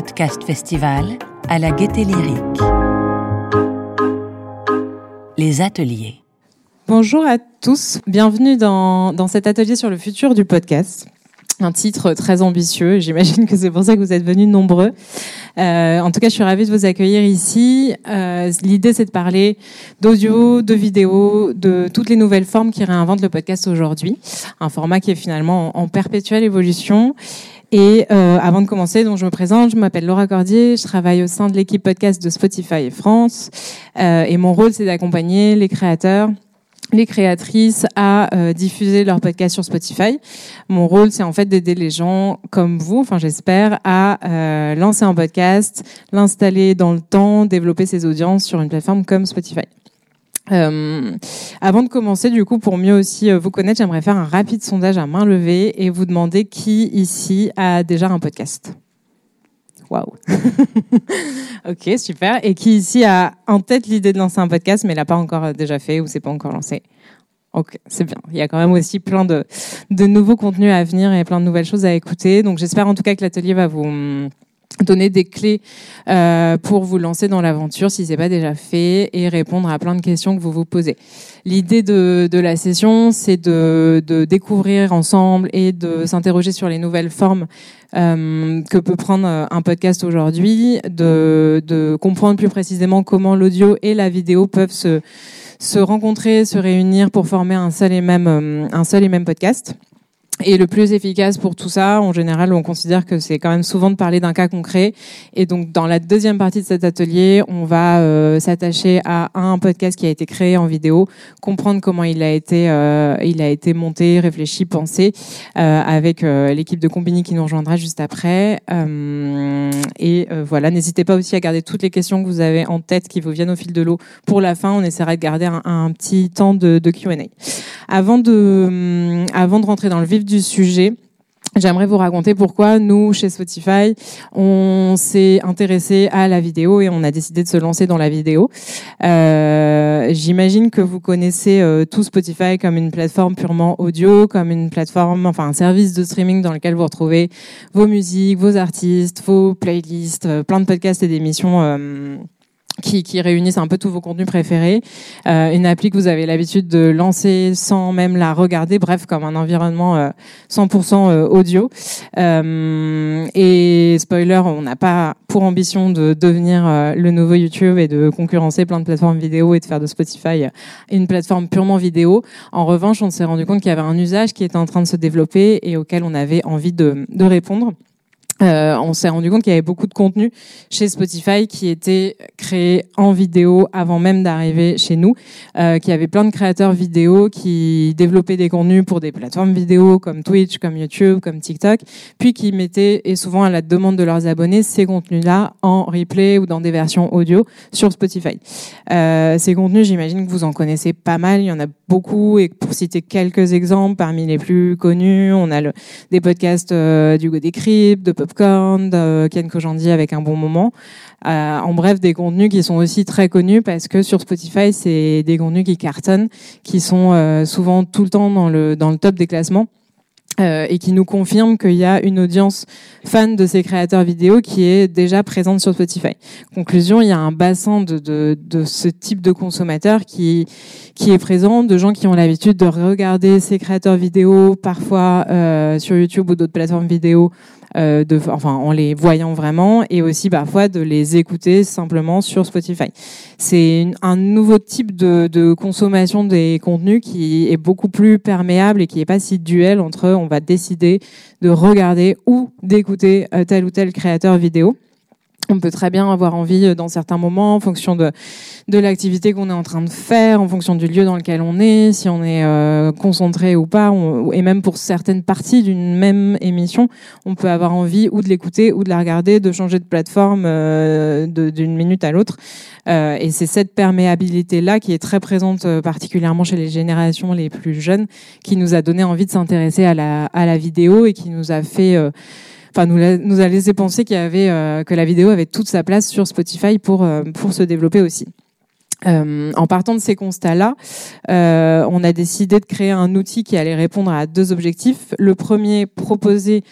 podcast festival à la gaieté lyrique. Les ateliers. Bonjour à tous, bienvenue dans, dans cet atelier sur le futur du podcast un titre très ambitieux. J'imagine que c'est pour ça que vous êtes venus nombreux. Euh, en tout cas, je suis ravie de vous accueillir ici. Euh, L'idée, c'est de parler d'audio, de vidéo, de toutes les nouvelles formes qui réinventent le podcast aujourd'hui. Un format qui est finalement en, perpétuelle évolution. Et euh, avant de commencer, donc je me présente, je m'appelle Laura Cordier, je travaille au sein de l'équipe podcast de Spotify France. Euh, et mon rôle, c'est d'accompagner les créateurs les créatrices à euh, diffuser leur podcast sur Spotify. Mon rôle, c'est en fait d'aider les gens comme vous, enfin j'espère, à euh, lancer un podcast, l'installer dans le temps, développer ses audiences sur une plateforme comme Spotify. Euh, avant de commencer, du coup, pour mieux aussi vous connaître, j'aimerais faire un rapide sondage à main levée et vous demander qui ici a déjà un podcast. Waouh Ok, super. Et qui ici a en tête l'idée de lancer un podcast, mais l'a pas encore déjà fait ou c'est pas encore lancé Ok, c'est bien. Il y a quand même aussi plein de, de nouveaux contenus à venir et plein de nouvelles choses à écouter. Donc j'espère en tout cas que l'atelier va vous donner des clés euh, pour vous lancer dans l'aventure si c'est pas déjà fait et répondre à plein de questions que vous vous posez. L'idée de, la session, c'est de, découvrir ensemble et de s'interroger sur les nouvelles formes euh, que peut prendre un podcast aujourd'hui, de, comprendre plus précisément comment l'audio et la vidéo peuvent se, se rencontrer, se réunir pour former un seul et même, euh, un seul et même podcast. Et le plus efficace pour tout ça, en général, on considère que c'est quand même souvent de parler d'un cas concret. Et donc, dans la deuxième partie de cet atelier, on va euh, s'attacher à un podcast qui a été créé en vidéo, comprendre comment il a été, euh, il a été monté, réfléchi, pensé, euh, avec l'équipe de Combini qui nous rejoindra juste après. et voilà, n'hésitez pas aussi à garder toutes les questions que vous avez en tête, qui vous viennent au fil de l'eau. Pour la fin, on essaiera de garder un, petit temps de, de Q&A. Avant de, avant de rentrer dans le vif du sujet, J'aimerais vous raconter pourquoi nous, chez Spotify, on s'est intéressé à la vidéo et on a décidé de se lancer dans la vidéo. Euh, J'imagine que vous connaissez euh, tout Spotify comme une plateforme purement audio, comme une plateforme, enfin un service de streaming dans lequel vous retrouvez vos musiques, vos artistes, vos playlists, euh, plein de podcasts et d'émissions. Euh, qui, qui, réunissent un peu tous vos contenus préférés, euh, une appli que vous avez l'habitude de lancer sans même la regarder, bref, comme un environnement euh, 100% euh, audio. Euh, et spoiler, on n'a pas pour ambition de devenir euh, le nouveau YouTube et de concurrencer plein de plateformes vidéo et de faire de Spotify une plateforme purement vidéo. En revanche, on s'est rendu compte qu'il y avait un usage qui était en train de se développer et auquel on avait envie de, de répondre. Euh, on s'est rendu compte qu'il y avait beaucoup de contenu chez Spotify qui était créé en vidéo avant même d'arriver chez nous, euh, qu'il y avait plein de créateurs vidéo qui développaient des contenus pour des plateformes vidéo comme Twitch, comme YouTube, comme TikTok, puis qui mettaient, et souvent à la demande de leurs abonnés, ces contenus-là en replay ou dans des versions audio sur Spotify. Euh, ces contenus, j'imagine que vous en connaissez pas mal, il y en a beaucoup, et pour citer quelques exemples, parmi les plus connus, on a le, des podcasts euh, du Go Decrypt, de Pop Popcorn, Ken avec un bon moment. Euh, en bref, des contenus qui sont aussi très connus parce que sur Spotify, c'est des contenus qui cartonnent, qui sont euh, souvent tout le temps dans le dans le top des classements. Euh, et qui nous confirme qu'il y a une audience fan de ces créateurs vidéo qui est déjà présente sur Spotify. Conclusion, il y a un bassin de, ce type de consommateurs qui, qui est présent, de gens qui ont l'habitude de regarder ces créateurs vidéo, parfois euh, sur YouTube ou d'autres plateformes vidéo, euh, enfin en les voyant vraiment, et aussi parfois de les écouter simplement sur Spotify. C'est un nouveau type de, de, consommation des contenus qui est beaucoup plus perméable et qui n'est pas si duel entre on va décider de regarder ou d'écouter euh, tel ou tel créateur vidéo on peut très bien avoir envie euh, dans certains moments, en fonction de, de l'activité qu'on est en train de faire, en fonction du lieu dans lequel on est, si on est euh, concentré ou pas, et même pour certaines parties d'une même émission, on peut avoir envie ou de l'écouter ou de la regarder, de changer de plateforme euh, d'une minute à l'autre. Euh, et c'est cette perméabilité-là qui est très présente particulièrement chez les générations les plus jeunes, qui nous a donné envie de s'intéresser à la, à la vidéo et qui nous a fait enfin nous, nous a laissé penser qu'il y avait euh, que la vidéo avait toute sa place sur Spotify pour euh, pour se développer aussi. Euh, en partant de ces constats-là, on a décidé de créer un outil qui allait répondre à deux objectifs. Le premier, proposer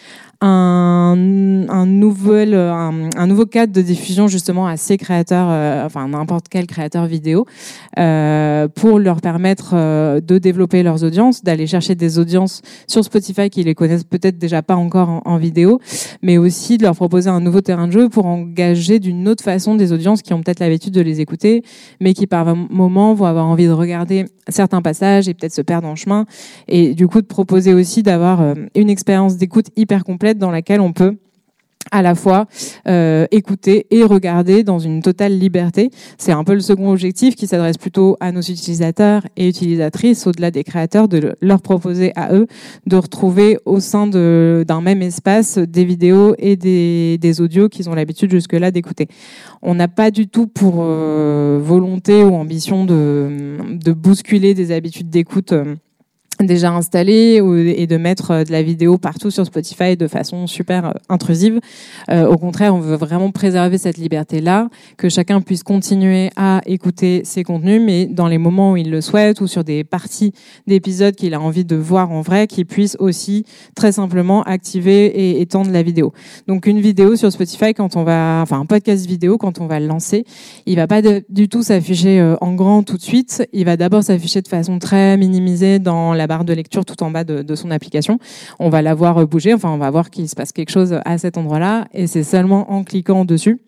un, un, nouvel, un, un, nouveau cadre de diffusion justement à ces créateurs, euh, enfin n'importe quel créateur vidéo, euh, pour leur permettre euh, de développer leurs audiences, d'aller chercher des audiences sur Spotify qui les connaissent peut-être déjà pas encore en, en, vidéo, mais aussi de leur proposer un nouveau terrain de jeu pour engager d'une autre façon des audiences qui ont peut-être l'habitude de les écouter, mais qui par moment vont avoir envie de regarder certains passages et peut-être se perdre en chemin, et du coup de proposer aussi d'avoir une expérience d'écoute hyper complète dans laquelle on peut à la fois euh, écouter et regarder dans une totale liberté. C'est un peu le second objectif qui s'adresse plutôt à nos utilisateurs et utilisatrices, au-delà des créateurs, de leur proposer à eux de retrouver au sein d'un même espace des vidéos et des, des audios qu'ils ont l'habitude jusque-là d'écouter. On n'a pas du tout pour euh, volonté ou ambition de, de bousculer des habitudes d'écoute. Euh, déjà installé et de mettre euh, de la vidéo partout sur Spotify de façon super euh, intrusive. Euh, au contraire, on veut vraiment préserver cette liberté-là, que chacun puisse continuer à écouter ses contenus, mais dans les moments où il le souhaite ou sur des parties d'épisodes qu'il a envie de voir en vrai, qu'il puisse aussi très simplement activer et étendre la vidéo. Donc une vidéo sur Spotify, quand on va, enfin un podcast vidéo, quand on va le lancer, il va pas du tout s'afficher en grand tout de suite. Il va d'abord s'afficher de façon très minimisée dans la barre de lecture tout en bas de, son application. On va la voir bouger, enfin on va voir qu'il se passe quelque chose à cet endroit-là, et c'est seulement en cliquant dessus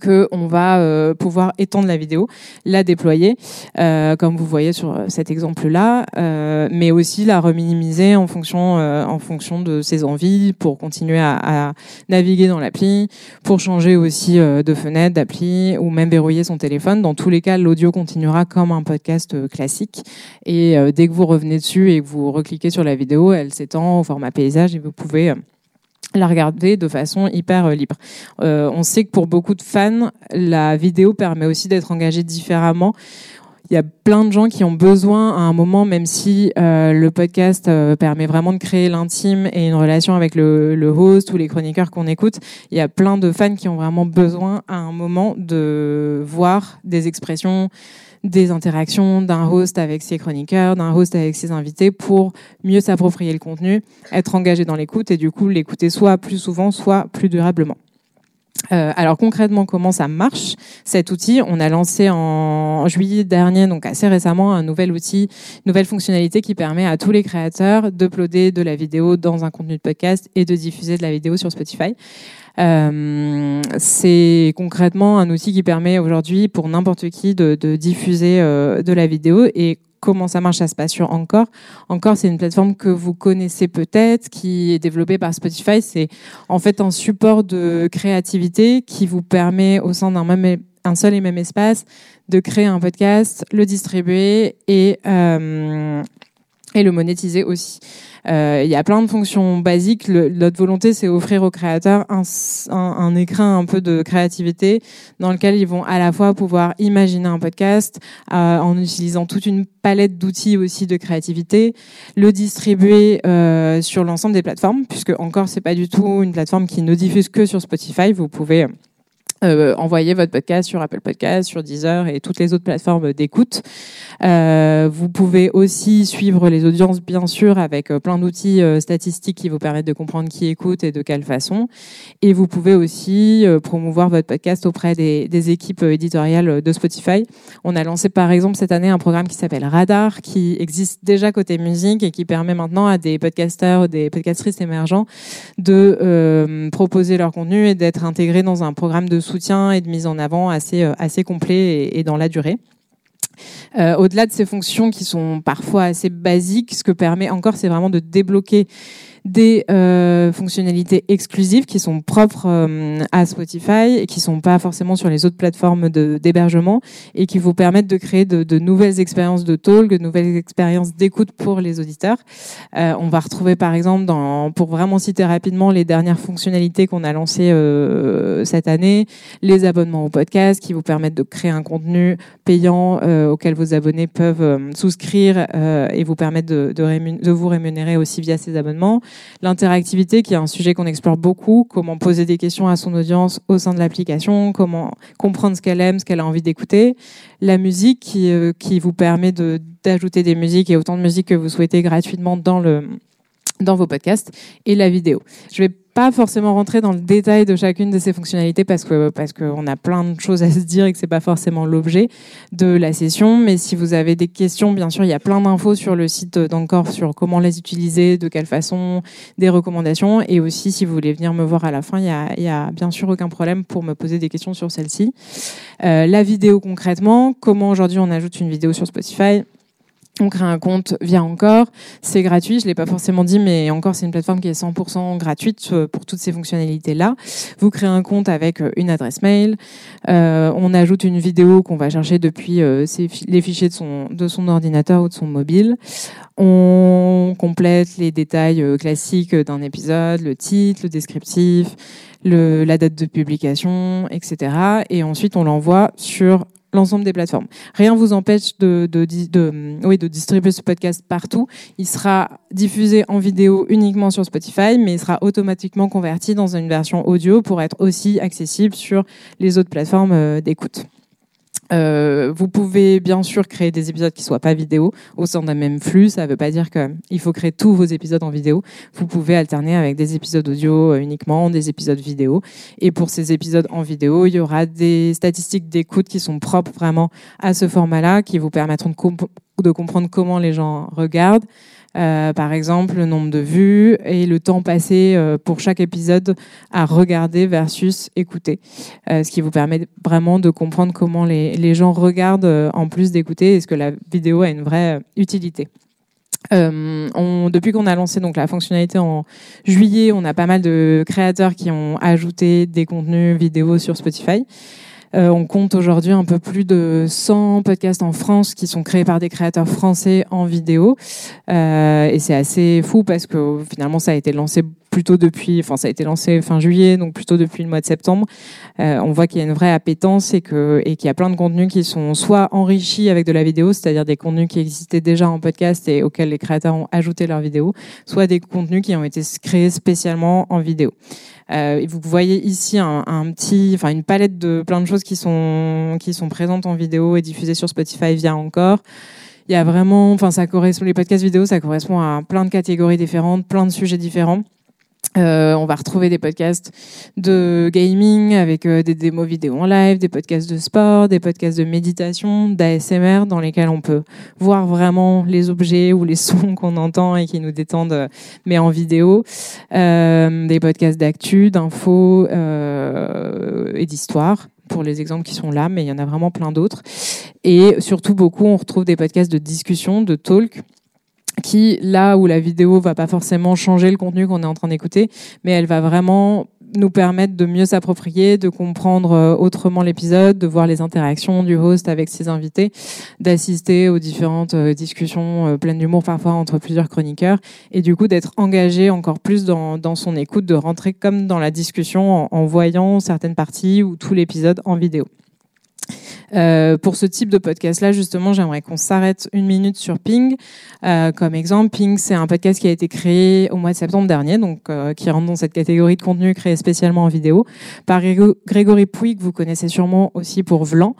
que on va euh, pouvoir étendre la vidéo, la déployer, euh, comme vous voyez sur euh, cet exemple-là, euh, mais aussi la reminimiser en fonction euh, en fonction de ses envies pour continuer à, à naviguer dans l'appli, pour changer aussi de fenêtre, d'appli ou même verrouiller son téléphone. Dans tous les cas, l'audio continuera comme un podcast classique et dès que vous revenez dessus et que vous recliquez sur la vidéo, elle s'étend au format paysage et vous pouvez la regarder de façon hyper euh, libre. Euh, on sait que pour beaucoup de fans, la vidéo permet aussi d'être engagé différemment. Il y a plein de gens qui ont besoin à un moment, même si euh, le podcast permet vraiment de créer l'intime et une relation avec le, le host ou les chroniqueurs qu'on écoute, il y a plein de fans qui ont vraiment besoin à un moment de voir des expressions, des interactions d'un host avec ses chroniqueurs, d'un host avec ses invités pour mieux s'approprier le contenu, être engagé dans l'écoute et du coup l'écouter soit plus souvent, soit plus durablement. Euh, alors concrètement, comment ça marche cet outil? On a lancé en juillet dernier, donc assez récemment, un nouvel outil, nouvelle fonctionnalité qui permet à tous les créateurs d'uploader de la vidéo dans un contenu de podcast et de diffuser de la vidéo sur Spotify. Euh, c'est concrètement un outil qui permet aujourd'hui pour n'importe qui de, de diffuser euh, de la vidéo et comment ça marche, ça se passe sur Encore. Encore, c'est une plateforme que vous connaissez peut-être, qui est développée par Spotify. C'est en fait un support de créativité qui vous permet, au sein d'un même un seul et même espace, de créer un podcast, le distribuer et euh, et le monétiser aussi. Euh, il y a plein de fonctions basiques. Notre volonté, c'est offrir aux créateurs un, un, un, un peu de créativité dans lequel ils vont à la fois pouvoir imaginer un podcast euh, en utilisant toute une palette d'outils aussi de créativité, le distribuer euh, sur l'ensemble des plateformes, puisque encore c'est pas du tout une plateforme qui ne diffuse que sur Spotify. Vous pouvez euh, envoyer votre podcast sur Apple Podcast, sur Deezer et toutes les autres plateformes d'écoute. Euh, vous pouvez aussi suivre les audiences, bien sûr, avec euh, plein d'outils euh, statistiques qui vous permettent de comprendre qui écoute et de quelle façon. Et vous pouvez aussi promouvoir votre podcast auprès des, des, équipes éditoriales de Spotify. On a lancé, par exemple, cette année un programme qui s'appelle Radar, qui existe déjà côté musique et qui permet maintenant à des podcasteurs, des podcastrices émergents de proposer leur contenu et d'être intégrés dans un programme de soutien et de mise en avant assez, euh, complet et, et dans la durée. Euh, Au-delà de ces fonctions qui sont parfois assez basiques, ce que permet encore, c'est vraiment de débloquer des euh, fonctionnalités exclusives qui sont propres euh, à Spotify et qui sont pas forcément sur les autres plateformes d'hébergement et qui vous permettent de créer de, de, nouvelles expériences de talk, de nouvelles expériences d'écoute pour les auditeurs. Euh, on va retrouver par exemple, dans, pour vraiment citer rapidement les dernières fonctionnalités qu'on a lancées euh, cette année, les abonnements au podcast qui vous permettent de créer un contenu payant euh, auquel vos abonnés peuvent souscrire et vous permettre de, de, de vous rémunérer aussi via ces abonnements L'interactivité, qui est un sujet qu'on explore beaucoup, comment poser des questions à son audience au sein de l'application, comment comprendre ce qu'elle aime, ce qu'elle a envie d'écouter. La musique, qui, euh, vous permet d'ajouter des musiques et autant de musiques que vous souhaitez gratuitement dans dans vos podcasts et la vidéo. Je vais pas forcément rentrer dans le détail de chacune de ces fonctionnalités parce que parce qu'on a plein de choses à se dire et que c'est pas forcément l'objet de la session. Mais si vous avez des questions, bien sûr, il y a plein d'infos sur le site d'Encore sur comment les utiliser, de quelle façon, des recommandations. Et aussi, si vous voulez venir me voir à la fin, il y a, il y a bien sûr aucun problème pour me poser des questions sur celle-ci. Euh, la vidéo concrètement, comment aujourd'hui on ajoute une vidéo sur Spotify? On crée un compte via Encore, c'est gratuit, je l'ai pas forcément dit, mais Encore c'est une plateforme qui est 100% gratuite euh, pour toutes ces fonctionnalités-là. Vous créez un compte avec euh, une adresse mail, euh, on ajoute une vidéo qu'on va chercher depuis les fichiers de son, ordinateur ou de son mobile. On complète les détails classiques d'un épisode, le titre, le descriptif, la date de publication, etc. Et ensuite on l'envoie sur l'ensemble des plateformes. Rien ne vous empêche de, de, distribuer ce podcast partout. Il sera diffusé en vidéo uniquement sur Spotify, mais il sera automatiquement converti dans une version audio pour être aussi accessible sur les autres plateformes euh, d'écoute. Euh, vous pouvez bien sûr créer des épisodes qui soient pas vidéo au sein d'un même flux. Ça ne veut pas dire qu'il faut créer tous vos épisodes en vidéo. Vous pouvez alterner avec des épisodes audio euh, uniquement, des épisodes vidéo. Et pour ces épisodes en vidéo, il y aura des statistiques d'écoute qui sont propres vraiment à ce format-là, qui vous permettront de comprendre comment les gens regardent, euh, par exemple, le nombre de vues et le temps passé euh, pour chaque épisode à regarder versus écouter. Euh, ce qui vous permet vraiment de comprendre comment les, les gens regardent en plus d'écouter. Est-ce que la vidéo a une vraie utilité euh, on, depuis qu'on a lancé donc la fonctionnalité en juillet, on a pas mal de créateurs qui ont ajouté des contenus vidéo sur Spotify. Euh, on compte aujourd'hui un peu plus de 100 podcasts en France qui sont créés par des créateurs français en vidéo. Euh, et c'est assez fou parce que finalement, ça a été lancé plutôt depuis, enfin ça a été lancé fin juillet, donc plutôt depuis le mois de septembre. Euh, on voit qu'il y a une vraie appétence et qu'il y a plein de contenus qui sont soit enrichis avec de la vidéo, c'est-à-dire des contenus qui existaient déjà en podcast et auxquels les créateurs ont ajouté leur vidéo, soit des contenus qui ont été créés spécialement en vidéo. Euh, vous voyez ici un, un, petit, enfin une palette de plein de choses qui sont présentes en vidéo et diffusées sur Spotify via encore. Il y a vraiment, enfin ça correspond les podcasts vidéo, ça correspond à plein de catégories différentes, plein de sujets différents. Euh, on va retrouver des podcasts de gaming avec euh, des démos vidéo en live, des podcasts de sport, des podcasts de méditation, d'ASMR dans lesquels on peut voir vraiment les objets ou les sons qu'on entend et qui nous détendent, euh, mais en vidéo. Des podcasts d'actu, d'infos et d'histoire pour les exemples qui sont là, mais il y en a vraiment plein d'autres. Et surtout beaucoup, on retrouve des podcasts de discussion, de talk qui, là où la vidéo va pas forcément changer le contenu qu'on est en train d'écouter, mais elle va vraiment nous permettre de mieux s'approprier, de comprendre euh, autrement l'épisode, de voir les interactions du host avec ses invités, d'assister aux différentes euh, discussions euh, pleines d'humour parfois entre plusieurs chroniqueurs, et du coup d'être engagé encore plus dans, son écoute, de rentrer comme dans la discussion en voyant certaines parties ou tout l'épisode en vidéo. Euh, pour ce type de podcast-là, justement, j'aimerais qu'on s'arrête une minute sur Ping. Euh, comme exemple, Ping, c'est un podcast qui a été créé au mois de septembre dernier, donc euh, qui rentre dans cette catégorie de contenu créé spécialement en vidéo, par Grégory Pouy, que vous connaissez sûrement aussi pour Vlan.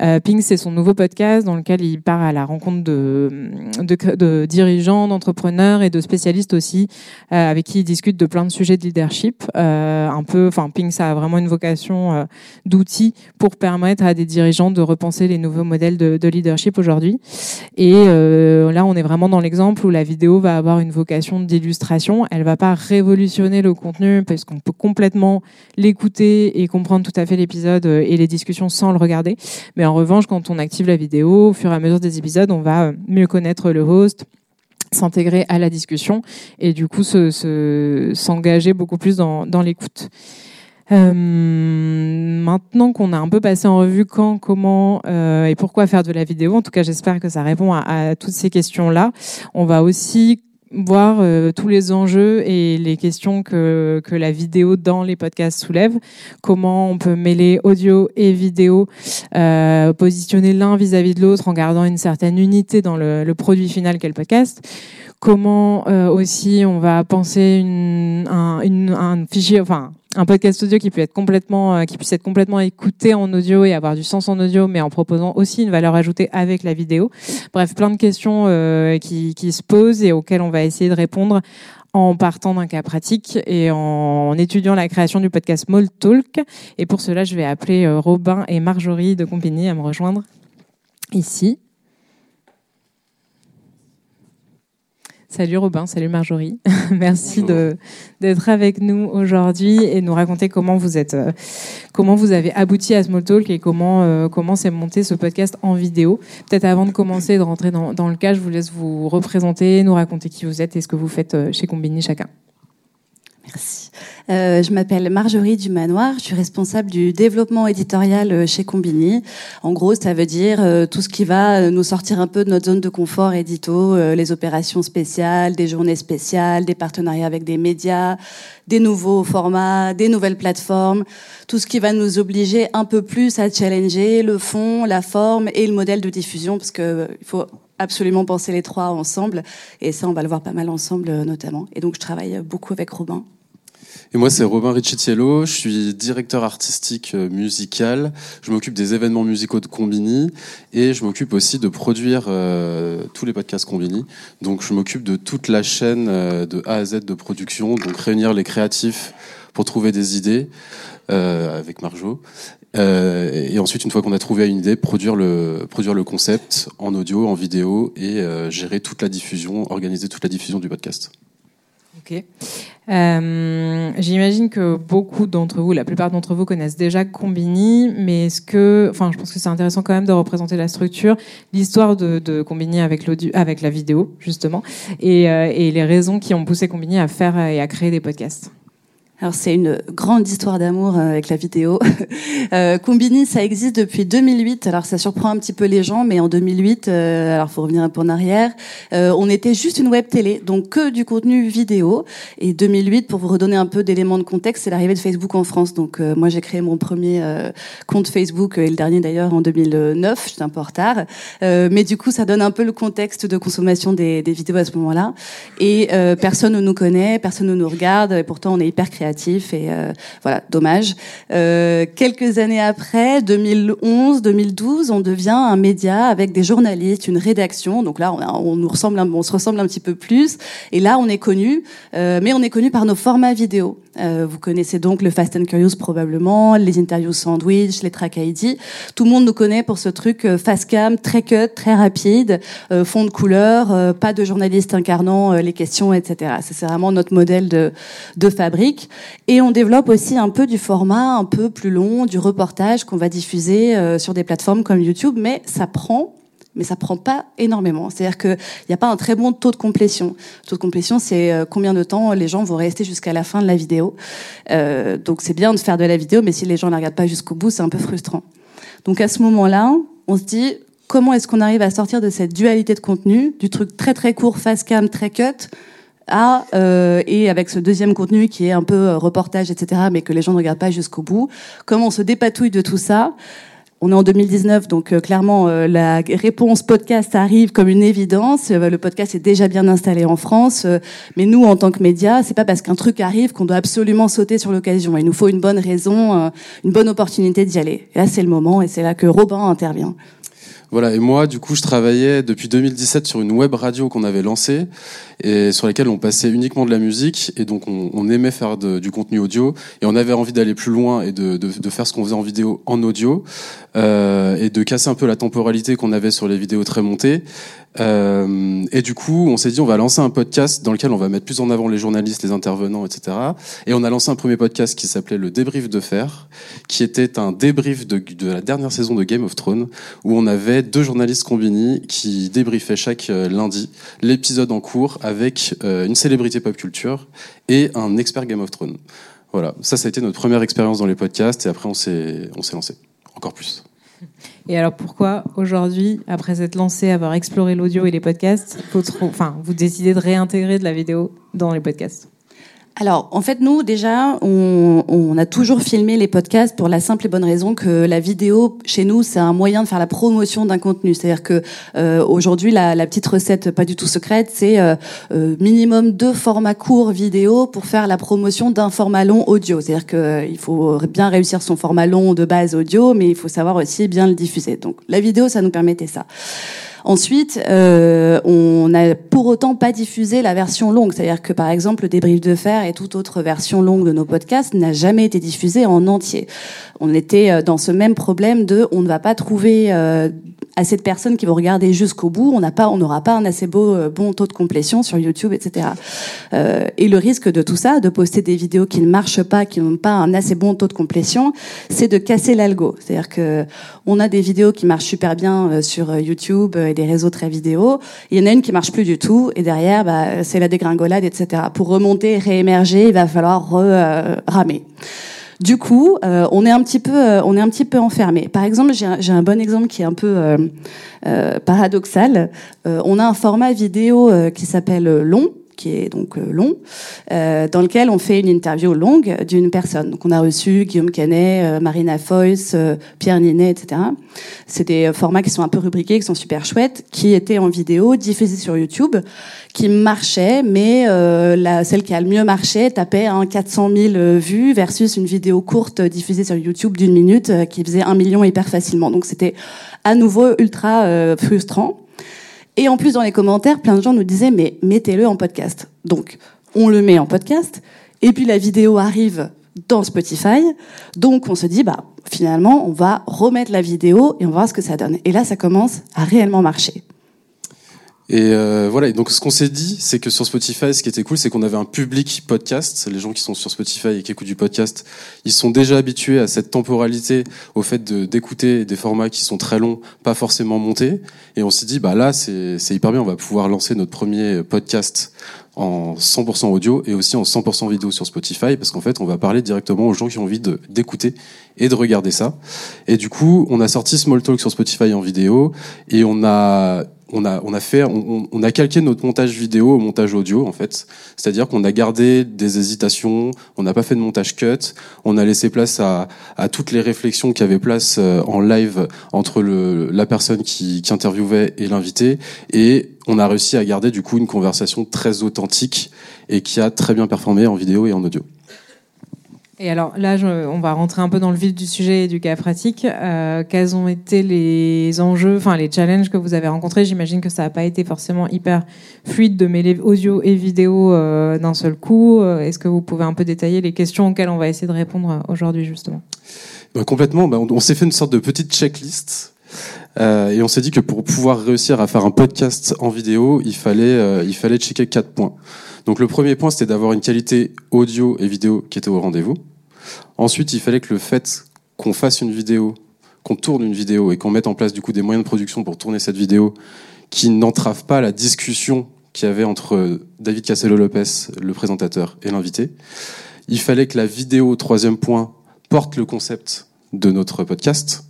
Euh, Ping, c'est son nouveau podcast dans lequel il part à la rencontre de, de, de dirigeants, d'entrepreneurs et de spécialistes aussi, euh, avec qui il discute de plein de sujets de leadership. un peu, enfin, Ping, ça a vraiment une vocation d'outil pour permettre à des dirigeants de repenser les nouveaux modèles de, de leadership aujourd'hui. Et euh, là, on est vraiment dans l'exemple où la vidéo va avoir une vocation d'illustration. Elle va pas révolutionner le contenu parce qu'on peut complètement l'écouter et comprendre tout à fait l'épisode euh, et les discussions sans le regarder. Mais en revanche, quand on active la vidéo, au fur et à mesure des épisodes, on va mieux connaître le host, s'intégrer à la discussion et du coup s'engager se, s'engager beaucoup plus dans l'écoute. Euh, maintenant qu'on a un peu passé en revue quand, comment euh, et pourquoi faire de la vidéo, en tout cas j'espère que ça répond à, toutes ces questions-là. On va aussi voir euh, tous les enjeux et les questions que, que la vidéo dans les podcasts soulève. Comment on peut mêler audio et vidéo, euh, positionner l'un vis-à-vis de l'autre en gardant une certaine unité dans le, le produit final qu'est le podcast. Comment euh, aussi on va penser une, un, une, un fichier, enfin un podcast audio qui peut être complètement, euh, qui puisse être complètement écouté en audio et avoir du sens en audio, mais en proposant aussi une valeur ajoutée avec la vidéo. Bref, plein de questions euh, qui, qui se posent et auxquelles on va essayer de répondre en partant d'un cas pratique et en étudiant la création du podcast Small Talk. Et pour cela, je vais appeler euh, Robin et Marjorie de Compagnie à me rejoindre ici. Salut Robin, salut Marjorie. Merci d'être avec nous aujourd'hui et nous raconter comment vous êtes, euh, comment vous avez abouti à Smalltalk et comment euh, comment s'est monté ce podcast en vidéo. Peut-être avant de commencer de rentrer dans, dans, le cas, je vous laisse vous représenter, nous raconter qui vous êtes et ce que vous faites euh, chez Combini chacun. Merci. Euh, je m'appelle Marjorie Dumanoir, je suis responsable du développement éditorial euh, chez Combini. En gros, ça veut dire euh, tout ce qui va nous sortir un peu de notre zone de confort édito, les opérations spéciales, des journées spéciales, des partenariats avec des médias, des nouveaux formats, des nouvelles plateformes, tout ce qui va nous obliger un peu plus à challenger le fond, la forme et le modèle de diffusion, parce que il faut absolument penser les trois ensemble. Et ça, on va le voir pas mal ensemble, notamment. Et donc, je travaille beaucoup avec Robin. Et moi, c'est Robin Riccitiello. Je suis directeur artistique euh, musical. Je m'occupe des événements musicaux de Combini et je m'occupe aussi de produire euh, tous les podcasts Combini. Donc, je m'occupe de toute la chaîne euh, de A à Z de production. Donc, réunir les créatifs pour trouver des idées avec Marjo. et ensuite, une fois qu'on a trouvé une idée, produire le, produire le concept en audio, en vidéo et gérer toute la diffusion, organiser toute la diffusion du podcast. Ok. Euh, J'imagine que beaucoup d'entre vous, la plupart d'entre vous connaissent déjà Combini, mais est-ce que, enfin, je pense que c'est intéressant quand même de représenter la structure, l'histoire de, Combini avec l'audio, avec la vidéo justement, et, euh, et les raisons qui ont poussé Combini à faire et à créer des podcasts. Alors c'est une grande histoire d'amour euh, avec la vidéo. euh, Combini, ça existe depuis 2008. Alors ça surprend un petit peu les gens, mais en 2008, euh, alors faut revenir un peu en arrière, euh, on était juste une web télé, donc que du contenu vidéo. Et 2008, pour vous redonner un peu d'éléments de contexte, c'est l'arrivée de Facebook en France. Donc euh, moi j'ai créé mon premier compte Facebook et le dernier d'ailleurs en 2009. J'étais un peu en retard, mais du coup ça donne un peu le contexte de consommation des, des vidéos à ce moment-là. Et personne ne nous connaît, personne ne nous regarde, et pourtant on est hyper créatif et euh, voilà, dommage. Euh, quelques années après, 2011, 2012, on devient un média avec des journalistes, une rédaction. Donc là, on, on nous ressemble, on se ressemble un petit peu plus. Et là, on est connu, euh, mais on est connu par nos formats vidéo. Euh, vous connaissez donc le Fast and Curious probablement, les interviews sandwich, les track ID. Tout le monde nous connaît pour ce truc euh, fast cam, très cut, très rapide, euh, fond de couleur, pas de journaliste incarnant les questions, etc. C'est vraiment notre modèle de, de fabrique. Et on développe aussi un peu du format un peu plus long, du reportage qu'on va diffuser sur des plateformes comme YouTube, mais ça prend mais ça prend pas énormément. C'est-à-dire qu'il n'y a pas un très bon taux de complétion. Le taux de complétion, c'est euh, combien de temps les gens vont rester jusqu'à la fin de la vidéo. Euh, donc c'est bien de faire de la vidéo, mais si les gens ne la regardent pas jusqu'au bout, c'est un peu frustrant. Donc à ce moment-là, on se dit comment est-ce qu'on arrive à sortir de cette dualité de contenu, du truc très très court, fast cam, très cut, euh, et avec ce deuxième contenu qui est un peu reportage, etc., mais que les gens ne regardent pas jusqu'au bout? Comment on se dépatouille de tout ça? On est en 2019, donc euh, clairement euh, la réponse podcast arrive comme une évidence. Euh, le podcast est déjà bien installé en France, mais nous, en tant que médias, c'est pas parce qu'un truc arrive qu'on doit absolument sauter sur l'occasion. Il nous faut une bonne raison, une bonne opportunité d'y aller. Et là, c'est le moment, et c'est là que Robin intervient. Voilà, et moi, du coup, je travaillais depuis 2017 sur une web radio qu'on avait lancée et sur laquelle on passait uniquement de la musique et donc on, aimait faire du contenu audio et on avait envie d'aller plus loin et de, faire ce qu'on faisait en vidéo en audio euh, et de casser un peu la temporalité qu'on avait sur les vidéos très montées. Euh, et du coup, on s'est dit on va lancer un podcast dans lequel on va mettre plus en avant les journalistes, les intervenants, etc. Et on a lancé un premier podcast qui s'appelait le débrief de fer, qui était un débrief de, la dernière saison de Game of Thrones où on avait deux journalistes combini qui débriefaient chaque euh, lundi l'épisode en cours euh, une célébrité pop culture et un expert Game of Thrones. Voilà, ça, ça a été notre première expérience dans les podcasts et après on s'est lancé encore plus. Et alors pourquoi aujourd'hui, après être lancé, avoir exploré l'audio et les podcasts, enfin, vous décidez de réintégrer de la vidéo dans les podcasts? Alors, en fait, nous, déjà, on, on, a toujours filmé les podcasts pour la simple et bonne raison que la vidéo, chez nous, c'est un moyen de faire la promotion d'un contenu. C'est-à-dire que euh, aujourd'hui, la, la, petite recette, pas du tout secrète, c'est euh, euh, minimum deux formats courts vidéo pour faire la promotion d'un format long audio. C'est-à-dire qu'il faut bien réussir son format long de base audio, mais il faut savoir aussi bien le diffuser. Donc, la vidéo, ça nous permettait ça. Ensuite, euh, on n'a pour autant pas diffusé la version longue, c'est-à-dire que par exemple le débrief de fer et toute autre version longue de nos podcasts n'a jamais été diffusée en entier. On était euh, dans ce même problème de on ne va pas trouver euh, assez de personnes qui vont regarder jusqu'au bout, on n'aura pas un assez beau euh, bon taux de complétion sur YouTube, etc. Euh, et le risque de tout ça, de poster des vidéos qui ne marchent pas, qui n'ont pas un assez bon taux de complétion, c'est de casser l'algo. C'est-à-dire que on a des vidéos qui marchent super bien euh, sur YouTube des réseaux très vidéo. Il y en a une qui marche plus du tout, et derrière, bah, c'est la dégringolade, etc. Pour remonter, réémerger, il va falloir ramer. Du coup, euh, on est un petit peu, euh, on est un petit peu enfermé. Par exemple, j'ai un, un, bon exemple qui est un peu euh, paradoxal. on a un format vidéo qui s'appelle long qui est donc long, euh, dans lequel on fait une interview longue d'une personne. Donc on a reçu Guillaume Canet, euh, Marina Foyce, euh, Pierre Ninet, etc. C'est des formats qui sont un peu rubriqués, qui sont super chouettes, qui étaient en vidéo, diffusés sur YouTube, qui marchaient, mais la, celle qui a le mieux marché tapait un 400 000 vues versus une vidéo courte diffusée sur YouTube d'une minute qui faisait un million hyper facilement. Donc c'était à nouveau ultra frustrant. Et en plus, dans les commentaires, plein de gens nous disaient, mais mettez-le en podcast. Donc, on le met en podcast, et puis la vidéo arrive dans Spotify. Donc, on se dit, bah, finalement, on va remettre la vidéo et on va voir ce que ça donne. Et là, ça commence à réellement marcher. Et euh, voilà. Et donc, ce qu'on s'est dit, c'est que sur Spotify, ce qui était cool, c'est qu'on avait un public podcast. Les gens qui sont sur Spotify et qui écoutent du podcast, ils sont déjà habitués à cette temporalité, au fait d'écouter des formats qui sont très longs, pas forcément montés. Et on s'est dit, bah là, c'est hyper bien. On va pouvoir lancer notre premier podcast en 100% audio et aussi en 100% vidéo sur Spotify parce qu'en fait on va parler directement aux gens qui ont envie d'écouter et de regarder ça et du coup on a sorti Small Talk sur Spotify en vidéo et on a on a, on a fait, on, a calqué notre montage vidéo au montage audio en fait. C'est-à-dire qu'on a gardé des hésitations, on n'a pas fait de montage cut, on a laissé place à, toutes les réflexions qui avaient place euh, en live entre la personne qui, qui interviewait et l'invité, et on a réussi à garder du coup une conversation très authentique et qui a très bien performé en vidéo et en audio. Et alors là, on va rentrer un peu dans le vif du sujet et du cas pratique. Euh, quels ont été les enjeux, enfin les challenges que vous avez rencontrés? J'imagine que ça n'a pas été forcément hyper fluide de mêler audio et vidéo euh, d'un seul coup. Euh, est-ce que vous pouvez un peu détailler les questions auxquelles on va essayer de répondre aujourd'hui justement? Bah, Complètement. Bah, on, s'est fait une sorte de petite checklist. Euh, et on s'est dit que pour pouvoir réussir à faire un podcast en vidéo, il fallait, euh, il fallait checker quatre points. Donc le premier point, c'était d'avoir une qualité audio et vidéo qui était au rendez-vous. Ensuite, il fallait que le fait qu'on fasse une vidéo, qu'on tourne une vidéo et qu'on mette en place du coup des moyens de production pour tourner cette vidéo qui n'entrave pas la discussion qu'il y avait entre David Castello-Lopez, le présentateur, et l'invité. Il fallait que la vidéo, troisième point, porte le concept de notre podcast.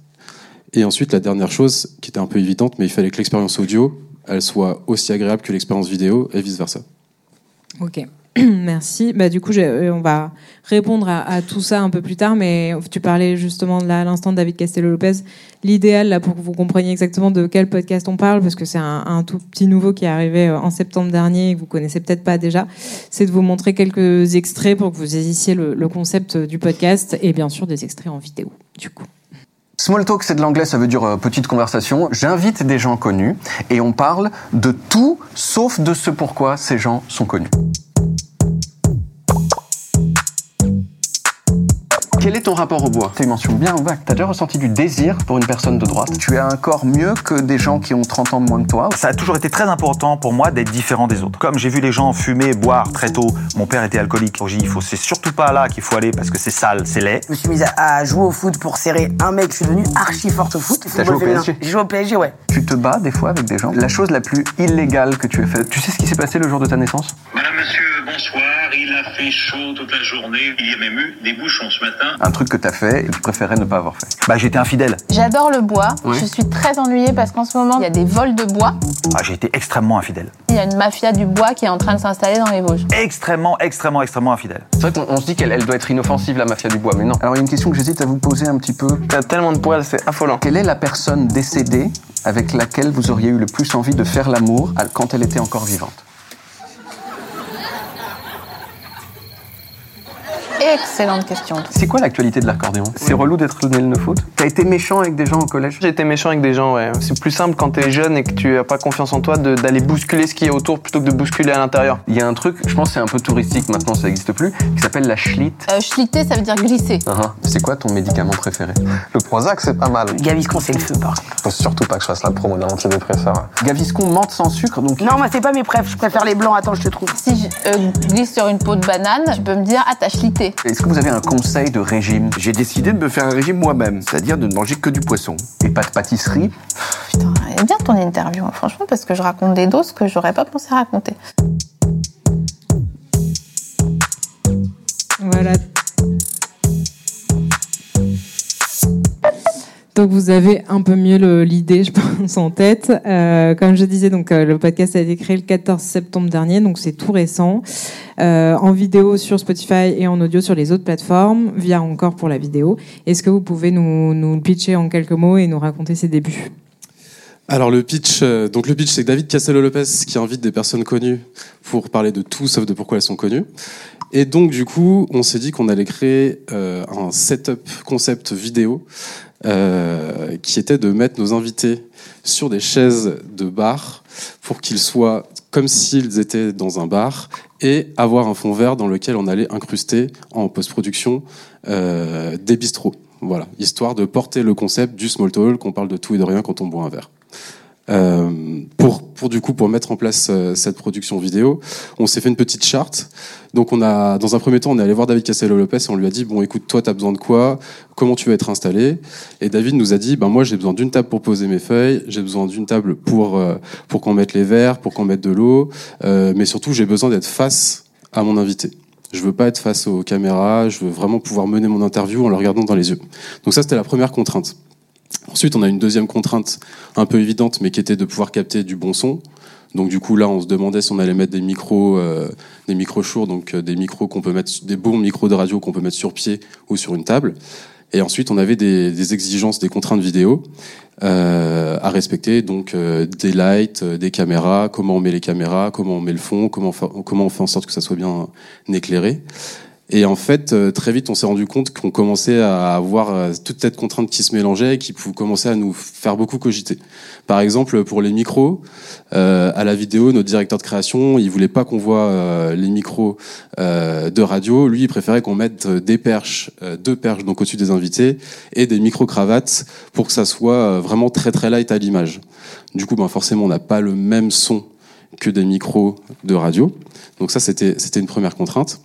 Et ensuite, la dernière chose, qui était un peu évidente, mais il fallait que l'expérience audio, elle soit aussi agréable que l'expérience vidéo et vice versa. Ok. Merci. Bah, du coup, euh, on va répondre à, tout ça un peu plus tard, mais tu parlais justement là à l'instant de David Castello-Lopez. L'idéal, là, pour que vous compreniez exactement de quel podcast on parle, parce que c'est un, tout petit nouveau qui est arrivé euh, en septembre dernier et que vous connaissez peut-être pas déjà, c'est de vous montrer quelques extraits pour que vous saisissiez le, concept du podcast et bien sûr des extraits en vidéo, du coup. Small talk, c'est de l'anglais, ça veut dire euh, petite conversation. J'invite des gens connus et on parle de tout sauf de ce pourquoi ces gens sont connus. Quel est ton rapport au bois? Une mention bien vague. T'as déjà ressenti du désir pour une personne de droite? Tu as un corps mieux que des gens qui ont 30 ans de moins que toi? Ça a toujours été très important pour moi d'être différent des autres. Comme j'ai vu les gens fumer, boire très tôt, mon père était alcoolique. J'ai dit, c'est surtout pas là qu'il faut aller parce que c'est sale, c'est laid. Je me suis mise à, jouer au foot pour serrer un mec. Je suis devenu archi forte au foot. T'as joué au PSG J'ai joué au PSG, ouais. Tu te bats des fois avec des gens La chose la plus illégale que tu aies faite, tu sais ce qui s'est passé le jour de ta naissance? Madame, monsieur, bonsoir, il a fait chaud toute la journée, il y a même eu des bouchons ce matin. Un truc que t'as fait et que tu préférais ne pas avoir fait. Bah, j'étais infidèle. J'adore le bois. Je suis très ennuyée parce qu'en ce moment, il y a des vols de bois. Ah, j'ai été extrêmement infidèle. Il y a une mafia du bois qui est en train de s'installer dans les Vosges. Extrêmement, extrêmement, extrêmement infidèle. C'est vrai qu'on on se dit qu'elle elle doit être inoffensive, la mafia du bois, mais non. Alors il y a une question que j'hésite à vous poser un petit peu. T'as tellement de poils, c'est affolant. Quelle est la personne décédée avec laquelle vous auriez eu le plus envie de faire l'amour quand elle était encore vivante? Excellente question. C'est quoi l'actualité de l'accordéon? C'est relou d'être le le foot. T'as été méchant avec des gens au collège? J'ai été méchant avec des gens, ouais. C'est plus simple quand t'es jeune et que tu as pas confiance en toi d'aller bousculer ce qui est autour plutôt que de bousculer à l'intérieur. Il y a un truc, je pense que c'est un peu touristique maintenant, ça n'existe plus, qui s'appelle la schlitt. Euh, Schlitter, ça veut dire glisser. Uh-huh. C'est quoi ton médicament préféré? Le Prozac, c'est pas mal. Gaviscon, c'est le feu, par contre. Faut surtout pas que je fasse la promo d'un antidépresseur. Gaviscon menthe sans sucre, donc Non, moi, c'est pas mes préfs. Je préfère les blancs. Attends, je te trouve. Si je euh, glisse sur une peau de banane, tu peux me dire Ah, t'as est-ce que vous avez un conseil de régime? J'ai décidé de me faire un régime moi-même, c'est-à-dire de ne manger que du poisson. et pas de pâtisserie? Putain, elle est bien ton interview, hein, franchement, parce que je raconte des doses que j'aurais pas pensé raconter. Voilà. Donc vous avez un peu mieux l'idée, je pense, en tête. Euh, comme je disais, donc euh, le podcast a été créé le 14 septembre dernier, donc c'est tout récent. Euh, en vidéo sur Spotify et en audio sur les autres plateformes, via encore pour la vidéo. Est-ce que vous pouvez nous, pitcher en quelques mots et nous raconter ses débuts? Alors le pitch, donc le pitch, c'est David Castello Lopez qui invite des personnes connues pour parler de tout sauf de pourquoi elles sont connues. Et donc du coup, on s'est dit qu'on allait créer un setup concept vidéo euh, qui était de mettre nos invités sur des chaises de bar pour qu'ils soient comme s'ils étaient dans un bar et avoir un fond vert dans lequel on allait incruster en post-production euh, des bistrots. Voilà, histoire de porter le concept du small talk, qu'on parle de tout et de rien quand on boit un verre. Euh, pour, pour du coup pour mettre en place euh, cette production vidéo, on s'est fait une petite charte. Donc on a dans un premier temps on est allé voir David Castello Lopez et on lui a dit bon écoute toi t'as besoin de quoi? Comment tu vas être installé? Et David nous a dit ben moi j'ai besoin d'une table pour poser mes feuilles. J'ai besoin d'une table pour euh, pour qu'on mette les verres pour qu'on mette de l'eau. Euh, mais surtout j'ai besoin d'être face à mon invité. Je veux pas être face aux caméras. Je veux vraiment pouvoir mener mon interview en le regardant dans les yeux. Donc ça c'était la première contrainte Ensuite, on a une deuxième contrainte un peu évidente, mais qui était de pouvoir capter du bon son. Donc du coup là, on se demandait si on allait mettre des micros, euh, des micros Shure, donc euh, des micros qu'on peut mettre, des bons micros de radio qu'on peut mettre sur pied ou sur une table. Et ensuite, on avait des, des exigences, des contraintes vidéo euh, à respecter, donc euh, des lights, euh, des caméras, comment on met les caméras, comment on met le fond, comment on fait en sorte que ça soit bien éclairé. Et en fait, euh, très vite, on s'est rendu compte qu'on commençait à avoir euh, toute cette contrainte qui se mélangeait et qui commençait à nous faire beaucoup cogiter. Par exemple, pour les micros, euh, à la vidéo, notre directeur de création, il voulait pas qu'on voit euh, les micros euh, de radio. Lui, il préférait qu'on mette euh, des perches, deux perches donc au-dessus des invités, et des micro-cravates pour que ça soit vraiment très très light à l'image. Du coup, ben forcément, on n'a pas le même son que des micros de radio. Donc ça, c'était une première contrainte.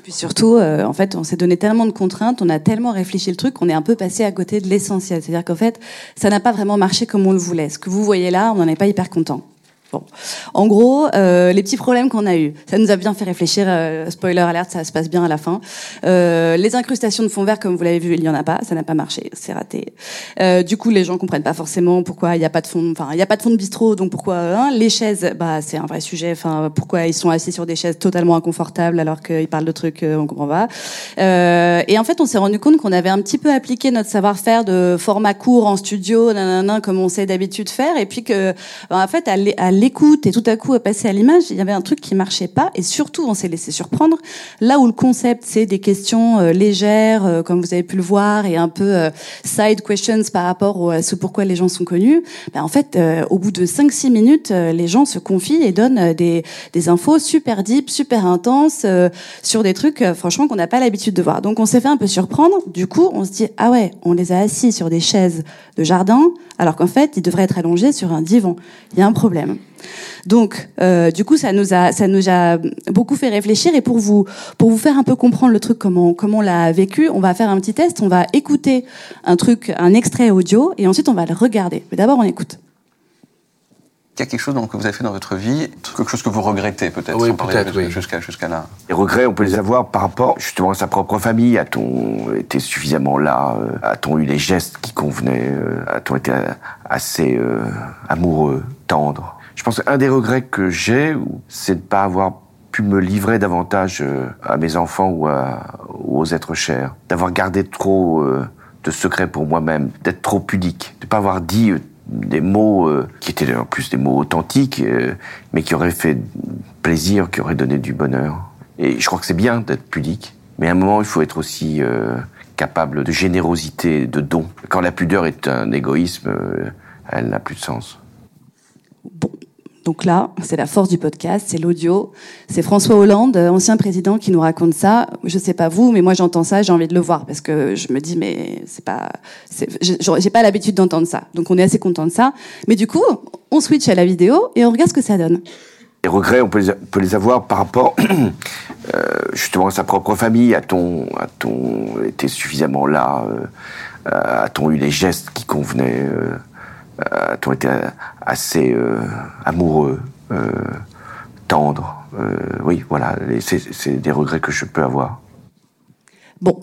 Et puis surtout, euh, en fait, on s'est donné tellement de contraintes, on a tellement réfléchi le truc qu'on est un peu passé à côté de l'essentiel. C'est-à-dire qu'en fait, ça n'a pas vraiment marché comme on le voulait. Ce que vous voyez là, on n'en est pas hyper content. Bon. En gros, euh, les petits problèmes qu'on a eus, ça nous a bien fait réfléchir. euh, spoiler alerte, ça se passe bien à la fin. Euh, les incrustations de fond vert, comme vous l'avez vu, il y en a pas, ça n'a pas marché, c'est raté. Euh, du coup, les gens comprennent pas forcément pourquoi il n'y a pas de fond, enfin il y a pas de fond de bistrot, donc pourquoi hein, les chaises, bah c'est un vrai sujet. Enfin pourquoi ils sont assis sur des chaises totalement inconfortables alors qu'ils parlent de trucs, euh, on comprend pas. Euh, et en fait, on s'est rendu compte qu'on avait un petit peu appliqué notre savoir-faire de format court en studio, nanana, comme on sait d'habitude faire, et puis que en fait à à l'écoute et tout à coup à passer à l'image, il y avait un truc qui marchait pas et surtout on s'est laissé surprendre. Là où le concept c'est des questions euh, légères, euh, comme vous avez pu le voir, et un peu euh, side questions par rapport au- à ce pourquoi les gens sont connus, ben, en fait euh, au bout de 5-6 minutes, euh, les gens se confient et donnent euh, des, des infos super deep, super intenses sur des trucs franchement qu'on n'a pas l'habitude de voir. Donc on s'est fait un peu surprendre. Du coup, on se dit ah ouais, on les a assis sur des chaises de jardin, alors qu'en fait ils devraient être allongés sur un divan. Il y a un problème. Donc, euh, du coup, ça nous a, ça nous a beaucoup fait réfléchir. Et pour vous, pour vous faire un peu comprendre le truc comment, comment on l'a vécu, on va faire un petit test. On va écouter un truc, un extrait audio, et ensuite on va le regarder. Mais d'abord, on écoute. qu'il y a quelque chose que vous avez fait dans votre vie, quelque chose que vous regrettez peut-être, Oui, jusqu'à- oui. jusqu'à jusqu'à là. Les regrets, on peut les avoir par rapport justement à sa propre famille. A-t-on été suffisamment là euh, A-t-on eu les gestes qui convenaient euh, A-t-on été assez euh, amoureux, tendre? Je pense qu'un des regrets que j'ai, c'est de ne pas avoir pu me livrer davantage euh, à mes enfants ou, aux êtres chers, d'avoir gardé trop euh, de secrets pour moi-même, d'être trop pudique, de ne pas avoir dit euh, des mots qui étaient en plus des mots authentiques, mais qui auraient fait plaisir, qui auraient donné du bonheur. Et je crois que c'est bien d'être pudique, mais à un moment, il faut être aussi capable de générosité, de don. Quand la pudeur est un égoïsme, elle n'a plus de sens. Donc là, c'est la force du podcast, c'est l'audio. C'est François Hollande, euh, ancien président, qui nous raconte ça. Je sais pas vous, mais moi j'entends ça, j'ai envie de le voir parce que je me dis mais c'est pas, j'ai pas l'habitude d'entendre ça. Donc on est assez content de ça. Mais du coup, on switch à la vidéo et on regarde ce que ça donne. Les regrets, on peut les, avoir par rapport euh, justement à sa propre famille. A-t-on a-t-on été suffisamment là euh, A-t-on eu les gestes qui convenaient A-t-on été assez euh, amoureux, euh, tendre Euh, Oui, voilà, c'est des regrets que je peux avoir. Bon,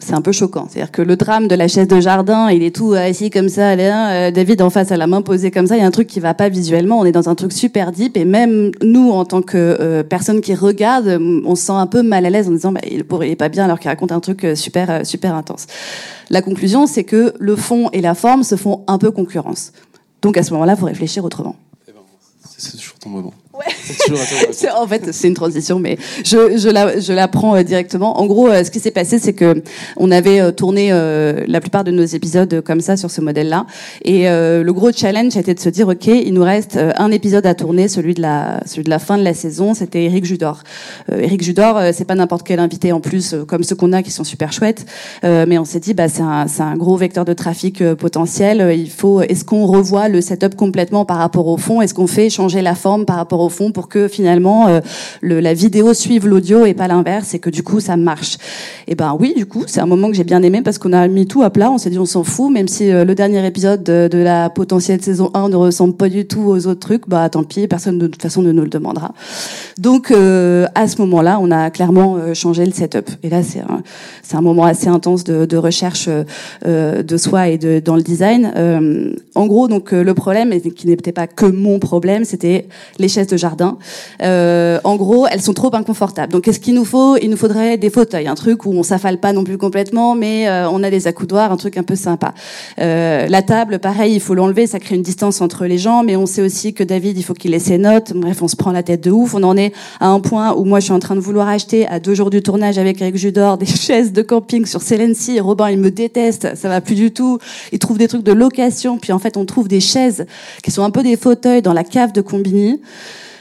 c'est un peu choquant. C'est-à-dire que le drame de la chaise de jardin, il est tout assis comme ça, là, euh, David en face à la main posée comme ça, il y a un truc qui va pas visuellement, on est dans un truc super deep, et même nous, en tant que euh, personne qui regarde, euh, on se sent un peu mal à l'aise en disant, bah, il, il est pas bien alors qu'il raconte un truc euh, super, euh, super intense. La conclusion, c'est que le fond et la forme se font un peu concurrence. Donc à ce moment-là, faut réfléchir autrement. C'est toujours ton moment. En fait, c'est une transition, mais je, je la, je la prends euh, directement. En gros, euh, ce qui s'est passé, c'est que on avait euh, tourné la plupart de nos épisodes comme ça sur ce modèle-là, et le gros challenge a été de se dire, ok, il nous reste un épisode à tourner, celui de la, celui de la fin de la saison. C'était Eric Judor. Eric Judor, c'est pas n'importe quel invité en plus, comme ceux qu'on a qui sont super chouettes, mais on s'est dit, bah c'est un, c'est un gros vecteur de trafic potentiel. Il faut, est-ce qu'on revoit le setup complètement par rapport au fond? Est-ce qu'on fait changer la forme par rapport au fond pour que finalement euh, la vidéo suive l'audio et pas l'inverse et que du coup ça marche Et ben oui, du coup c'est un moment que j'ai bien aimé parce qu'on a mis tout à plat. On s'est dit on s'en fout, même si euh, le dernier épisode de, la potentielle saison 1 ne ressemble pas du tout aux autres trucs, bah tant pis, personne de toute façon ne nous le demandera. Donc euh, à ce moment-là, on a clairement changé le setup. Et là c'est un, c'est un moment assez intense de, recherche de soi et de, dans le design. En gros, donc le problème, et qui n'était pas que mon problème, c'était les chaises jardin. Euh, en gros, elles sont trop inconfortables. Donc, qu'est-ce qu'il nous faut? Il nous faudrait des fauteuils, un truc où on s'affale pas non plus complètement, mais euh, on a des accoudoirs, un truc un peu sympa. Euh, la table, pareil, il faut l'enlever, ça crée une distance entre les gens, mais on sait aussi que David, il faut qu'il ait ses notes. Bref, on se prend la tête de ouf. On en est à un point où moi, je suis en train de vouloir acheter à deux jours du tournage avec Eric Judor des chaises de camping sur Celency. Et Robin, il me déteste, ça va plus du tout. Il trouve des trucs de location, puis en fait, on trouve des chaises qui sont un peu des fauteuils dans la cave de Combini.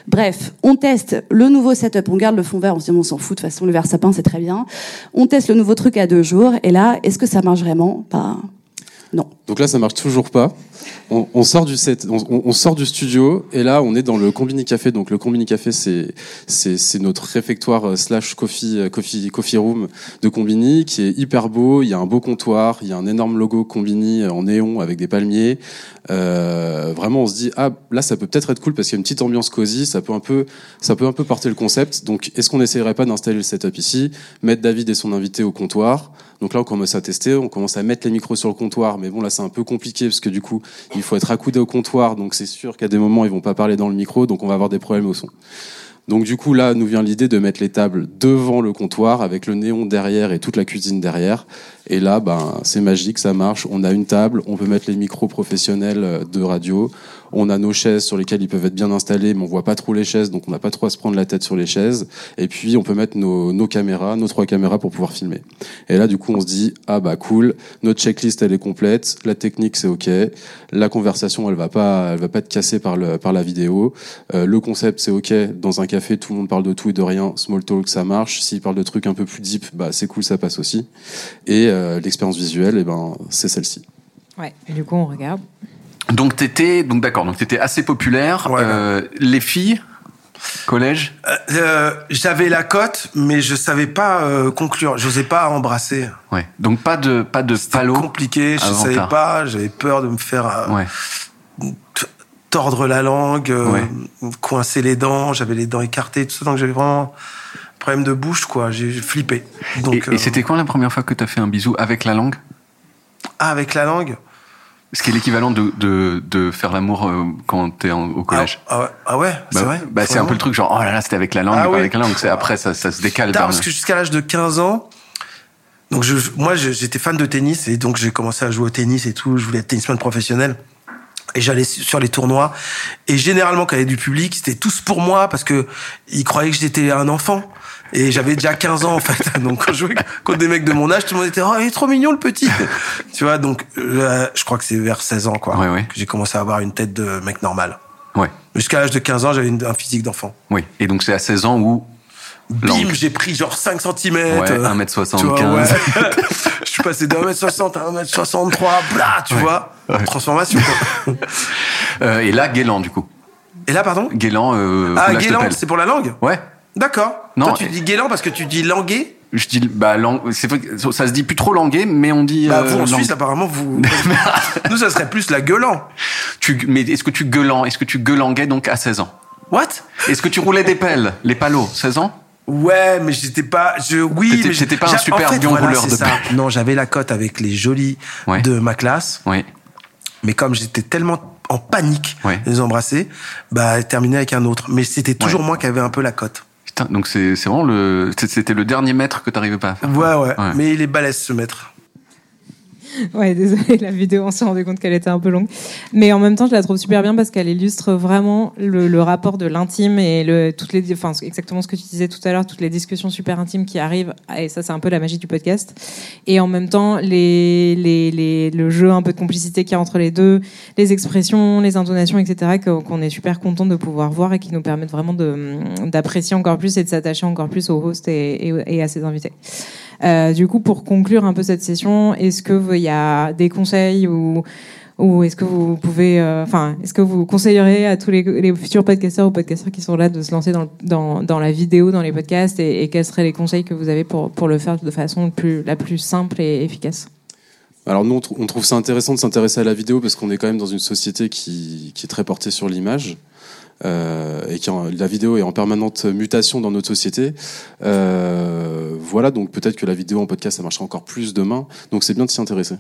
Bref, on teste le nouveau setup, on garde le fond vert, on se dit on s'en fout, de toute façon le vert sapin c'est très bien. On teste le nouveau truc à deux jours, et là, est-ce que ça marche vraiment? Bah non. Donc là, ça marche toujours pas. On, on sort du set, on, on sort du studio et là, on est dans le Combini Café. Donc le Combini Café, c'est c'est notre réfectoire euh, slash coffee euh, coffee coffee room de Combini qui est hyper beau. Il y a un beau comptoir, il y a un énorme logo Combini euh, en néon avec des palmiers. Euh, vraiment, on se dit ah là, ça peut peut-être être cool parce qu'il y a une petite ambiance cosy. Ça peut un peu ça peut un peu porter le concept. Donc est-ce qu'on essayerait pas d'installer le setup ici, mettre David et son invité au comptoir? Donc là, on commence à tester, on commence à mettre les micros sur le comptoir, mais bon, là, c'est un peu compliqué parce que du coup, il faut être accoudé au comptoir, donc c'est sûr qu'à des moments, ils vont pas parler dans le micro, donc on va avoir des problèmes au son. Donc du coup, là, nous vient l'idée de mettre les tables devant le comptoir avec le néon derrière et toute la cuisine derrière. Et là, ben, c'est magique, ça marche. On a une table, on peut mettre les micros professionnels euh, de radio. On a nos chaises sur lesquelles ils peuvent être bien installés, mais on voit pas trop les chaises, donc on n'a pas trop à se prendre la tête sur les chaises. Et puis, on peut mettre nos, caméras, nos trois caméras pour pouvoir filmer. Et là, du coup, on se dit, ah bah cool, notre checklist, elle est complète, la technique, c'est ok, la conversation, elle va pas, elle va pas être cassée par le, par la vidéo, Euh, le concept, c'est ok, dans un café, tout le monde parle de tout et de rien, small talk, ça marche. S'il parle de trucs un peu plus deep, bah c'est cool, ça passe aussi. Et euh, l'expérience visuelle, et ben, c'est celle-ci. Ouais, et du coup, on regarde. Donc t'étais donc d'accord, donc t'étais assez populaire. Euh, les filles, collège. Euh, J'avais la cote, mais je savais pas euh, conclure. Je n'osais pas embrasser. Ouais. Donc pas de pas de C'était compliqué. Je savais tard. pas. J'avais peur de me faire. euh, Ouais. tordre la langue, euh, coincer les dents, j'avais les dents écartées, tout ça, donc j'avais vraiment problème de bouche, quoi. J'ai flippé. Donc, et, et euh, c'était quand la première fois que tu as fait un bisou avec la langue? Ah, avec la langue? Ce qui est l'équivalent de, de, de faire l'amour euh, quand t'es en- au collège. Ah ouais, ah ouais Bah, c'est vrai bah, c'est un peu le truc genre, oh là là, c'était avec la langue, Ah pas oui. avec la langue. C'est après, ça, ça se décale. Vers parce que jusqu'à l'âge de 15 ans, donc je, moi j'étais fan de tennis et donc j'ai commencé à jouer au tennis et tout. Je voulais être tennisman professionnel. Et j'allais sur les tournois. Et généralement, quand il y avait du public, c'était tous pour moi parce que ils croyaient que j'étais un enfant. Et j'avais déjà 15 ans, en fait. Donc, quand je jouais contre des mecs de mon âge, tout le monde était, oh, il est trop mignon, le petit. tu vois, donc, euh, je crois que c'est vers 16 ans, quoi. Que j'ai commencé à avoir une tête de mec normal. Ouais. Jusqu'à l'âge de 15 ans, j'avais un physique d'enfant. Oui. Et donc c'est à 16 ans où. Bim, j'ai pris genre 5 cm. Ouais, 1m75. je suis passé de 1m60 à 1m63, blah, tu Ouais. vois. Ouais. Transformation, quoi. Euh, et là, Guélan, du coup. Et là, pardon? Guélan. Euh, Ah, Guélan, c'est pour la langue? Ouais. D'accord. Non, Toi, tu dis Guélan parce que tu dis langué Je dis, bah, lang- c'est ça se dit plus trop langué, mais on dit. Bah, euh, vous, en Suisse, apparemment, vous. Nous, ça serait plus la gueulant. Tu, mais est-ce que tu gueulant, est-ce que tu gueulanguais donc à 16 ans? What? Est-ce que tu roulais des pelles, les palos, 16 ans? Ouais, mais j'étais pas. Je, oui, mais t'étais pas un super en fait, bien voilà, rouleur de ça. pelle. Non, j'avais la cote avec les jolis de ma classe. Oui. Mais comme j'étais tellement en panique Ouais. de les embrasser, bah, terminé avec un autre. Mais c'était toujours moi qui avais un peu la cote. Donc c'est vraiment le. C'était le dernier mètre que t'arrivais pas à faire. Ouais, ouais, Mais il est balèze, ce maître. Ouais, désolé, la vidéo, on s'est rendu compte qu'elle était un peu longue. Mais en même temps, je la trouve super bien parce qu'elle illustre vraiment le, le rapport de l'intime et le, toutes les, enfin, exactement ce que tu disais tout à l'heure, toutes les discussions super intimes qui arrivent. Et ça, c'est un peu la magie du podcast. Et en même temps, les, les, les, le jeu un peu de complicité qu'il y a entre les deux, les expressions, les intonations, etc., qu'on est super content de pouvoir voir et qui nous permettent vraiment d'apprécier encore plus et de s'attacher encore plus au host et, et, et à ses invités. Euh, du coup, pour conclure un peu cette session, est-ce que il y a des conseils ou est-ce que vous pouvez, euh, enfin, est-ce que vous conseillerez à tous les, futurs podcasteurs ou podcasteurs qui sont là de se lancer dans, la vidéo, dans les podcasts, et, quels seraient les conseils que vous avez pour, le faire de façon la plus simple et efficace? Alors nous, on, trou- on trouve ça intéressant de s'intéresser à la vidéo parce qu'on est quand même dans une société qui est très portée sur l'image. Euh, et qui la vidéo est en permanente mutation dans notre société. Euh, voilà, donc peut-être que la vidéo en podcast ça marchera encore plus demain. Donc c'est bien de s'y intéresser.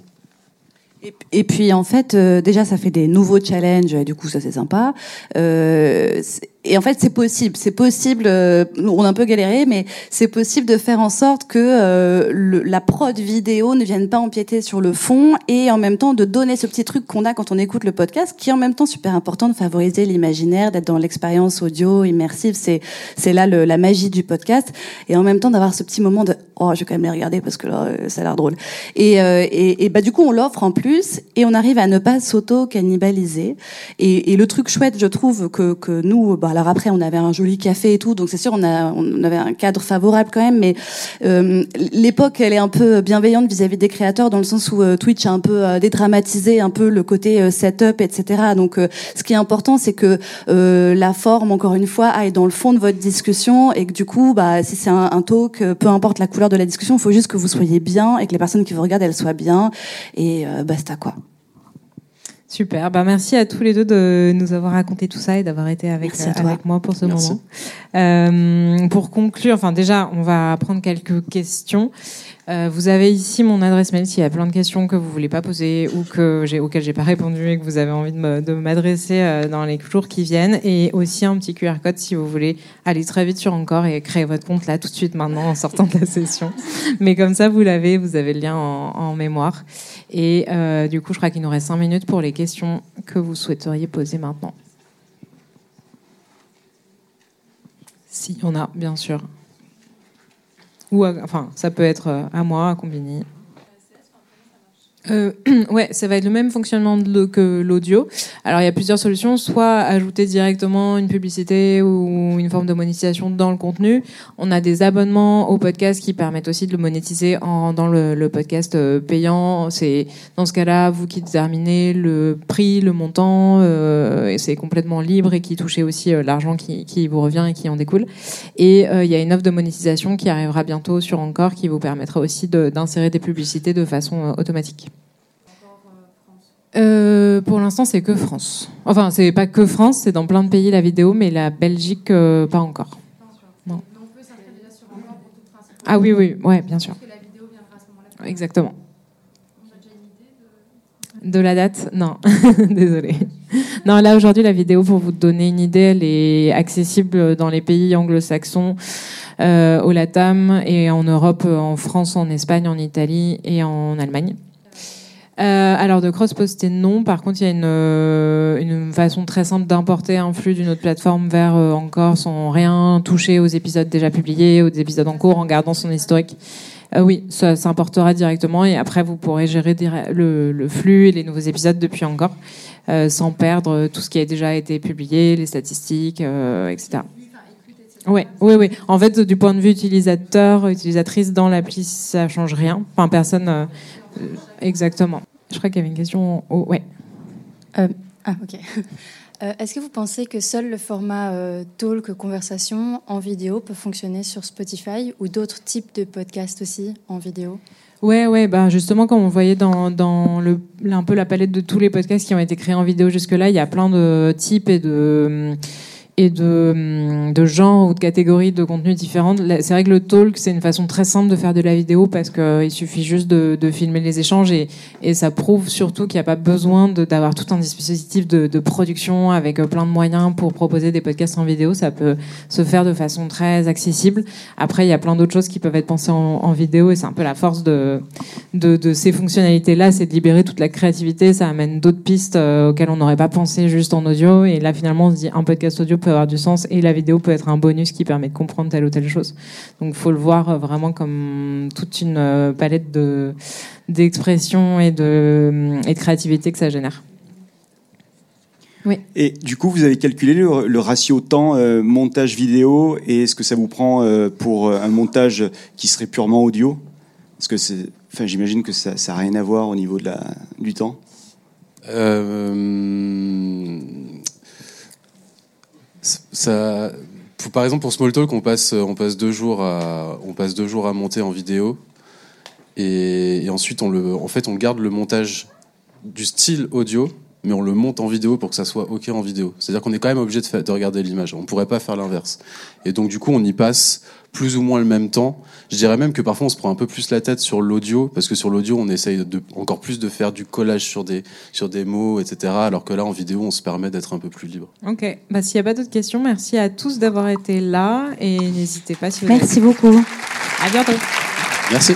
Et puis en fait, euh, déjà ça fait des nouveaux challenges, et du coup ça c'est sympa. Et en fait c'est possible, c'est possible. euh, on a un peu galéré, mais c'est possible de faire en sorte que euh, le- la prod vidéo ne vienne pas empiéter sur le fond et en même temps de donner ce petit truc qu'on a quand on écoute le podcast, qui est en même temps super important de favoriser l'imaginaire, d'être dans l'expérience audio immersive. C'est c'est là le- la magie du podcast et en même temps d'avoir ce petit moment de oh je vais quand même les regarder parce que euh, ça a l'air drôle. Et, euh, et, et bah du coup on l'offre en plus et on arrive à ne pas s'auto cannibaliser. Et, et le truc chouette je trouve que que nous bah alors après on avait un joli café et tout donc c'est sûr on a on avait un cadre favorable quand même mais euh, l'époque elle est un peu bienveillante vis-à-vis des créateurs dans le sens où euh, Twitch a un peu euh, dédramatisé un peu le côté euh, setup etc. Donc ce qui est important c'est que la forme encore une fois aille dans le fond de votre discussion et que du coup bah si c'est un, un talk peu importe la couleur de la discussion il faut juste que vous soyez bien et que les personnes qui vous regardent elles soient bien et basta quoi. Super. Bah, merci à tous les deux de nous avoir raconté tout ça et d'avoir été avec, euh, avec moi pour ce Merci. moment. Euh, pour conclure, enfin déjà, on va prendre quelques questions. Euh, vous avez ici mon adresse mail s'il y a plein de questions que vous voulez pas poser ou que j'ai auxquelles j'ai pas répondu et que vous avez envie de m'adresser euh, dans les jours qui viennent et aussi un petit QR code si vous voulez aller très vite sur encore et créer votre compte là tout de suite maintenant en sortant de la session. Mais comme ça vous l'avez, vous avez le lien en, mémoire. Et euh, du coup, je crois qu'il nous reste cinq minutes pour les questions que vous souhaiteriez poser maintenant. Si on a, bien sûr. Ou à- enfin, ça peut être euh, à moi, à Combini. Euh, ouais, ça va être le même fonctionnement que l'audio. Alors il y a plusieurs solutions, soit ajouter directement une publicité ou une forme de monétisation dans le contenu. On a des abonnements au podcast qui permettent aussi de le monétiser en rendant le, podcast euh, payant. C'est dans ce cas-là vous qui déterminez le prix, le montant, euh, et c'est complètement libre et qui touchez aussi euh, l'argent qui, vous revient et qui en découle. Et euh, il y a une offre de monétisation qui arrivera bientôt sur Encore qui vous permettra aussi d'insérer des publicités de façon automatique. Euh, pour l'instant, c'est que France. Enfin, c'est pas que France, c'est dans plein de pays la vidéo, mais la Belgique, euh, pas encore. Ah oui, oui, ouais, bien sûr. Exactement. De la date? Non, désolé. Non, là aujourd'hui, la vidéo, pour vous donner une idée, elle est accessible dans les pays anglo-saxons, euh, au LATAM et en Europe, en France, en Espagne, en Italie et en Allemagne. Euh, alors de cross-poster non, par contre il y a une, euh, une façon très simple d'importer un flux d'une autre plateforme vers euh, encore sans rien toucher aux épisodes déjà publiés, aux épisodes en cours, en gardant son historique. Euh, oui, ça s'importera directement et après vous pourrez gérer le, le flux et les nouveaux épisodes depuis encore, sans perdre tout ce qui a déjà été publié, les statistiques, etc. Ouais, oui, oui. En fait, du point de vue utilisateur, utilisatrice dans l'appli, ça change rien. Enfin, personne. euh, exactement. Je crois qu'il y avait une question. Oh, ouais. Euh, ah, ok. Euh, Est-ce que vous pensez que seul le format euh, talk, conversation en vidéo peut fonctionner sur Spotify ou d'autres types de podcasts aussi en vidéo? Ouais, ouais, bah justement, comme on voyait dans, dans le, un peu la palette de tous les podcasts qui ont été créés en vidéo jusque-là, il y a plein de types et de et de, de genres ou de catégories de contenus différentes. C'est vrai que le talk, c'est une façon très simple de faire de la vidéo parce qu'il suffit juste de, de filmer les échanges et, et ça prouve surtout qu'il n'y a pas besoin d'avoir tout un dispositif de, de production avec euh, plein de moyens pour proposer des podcasts en vidéo. Ça peut se faire de façon très accessible. Après, il y a plein d'autres choses qui peuvent être pensées en, en vidéo et c'est un peu la force de, de, de ces fonctionnalités-là, c'est de libérer toute la créativité. Ça amène d'autres pistes euh, auxquelles on n'aurait pas pensé juste en audio. Et là, finalement, on se dit un podcast audio peut avoir du sens et la vidéo peut être un bonus qui permet de comprendre telle ou telle chose. Donc, faut le voir euh, vraiment comme toute une euh, palette de d'expression et de, et de créativité que ça génère. Oui. Et du coup, vous avez calculé le, le ratio temps euh, montage vidéo et est-ce que ça vous prend euh, pour un montage qui serait purement audio? Parce que c'est, enfin, j'imagine que ça n'a rien à voir au niveau de la, du temps. Euh, par exemple, pour Smalltalk, on passe, on passe deux jours à, monter en vidéo, et, ensuite on le, fait, on garde le montage du style audio, mais on le monte en vidéo pour que ça soit ok en vidéo. C'est-à-dire qu'on est quand même obligé de, de regarder l'image. On pourrait pas faire l'inverse. Et donc du coup, on y passe plus ou moins le même temps. Je dirais même que parfois on se prend un peu plus la tête sur l'audio, parce que sur l'audio, on essaye de, encore plus de faire du collage sur des, sur des mots, etc. Alors que là, en vidéo, on se permet d'être un peu plus libre. Ok. Bah, s'il n'y a pas d'autres questions, merci à tous d'avoir été là et n'hésitez pas si vous Merci avez... beaucoup. À bientôt. Merci.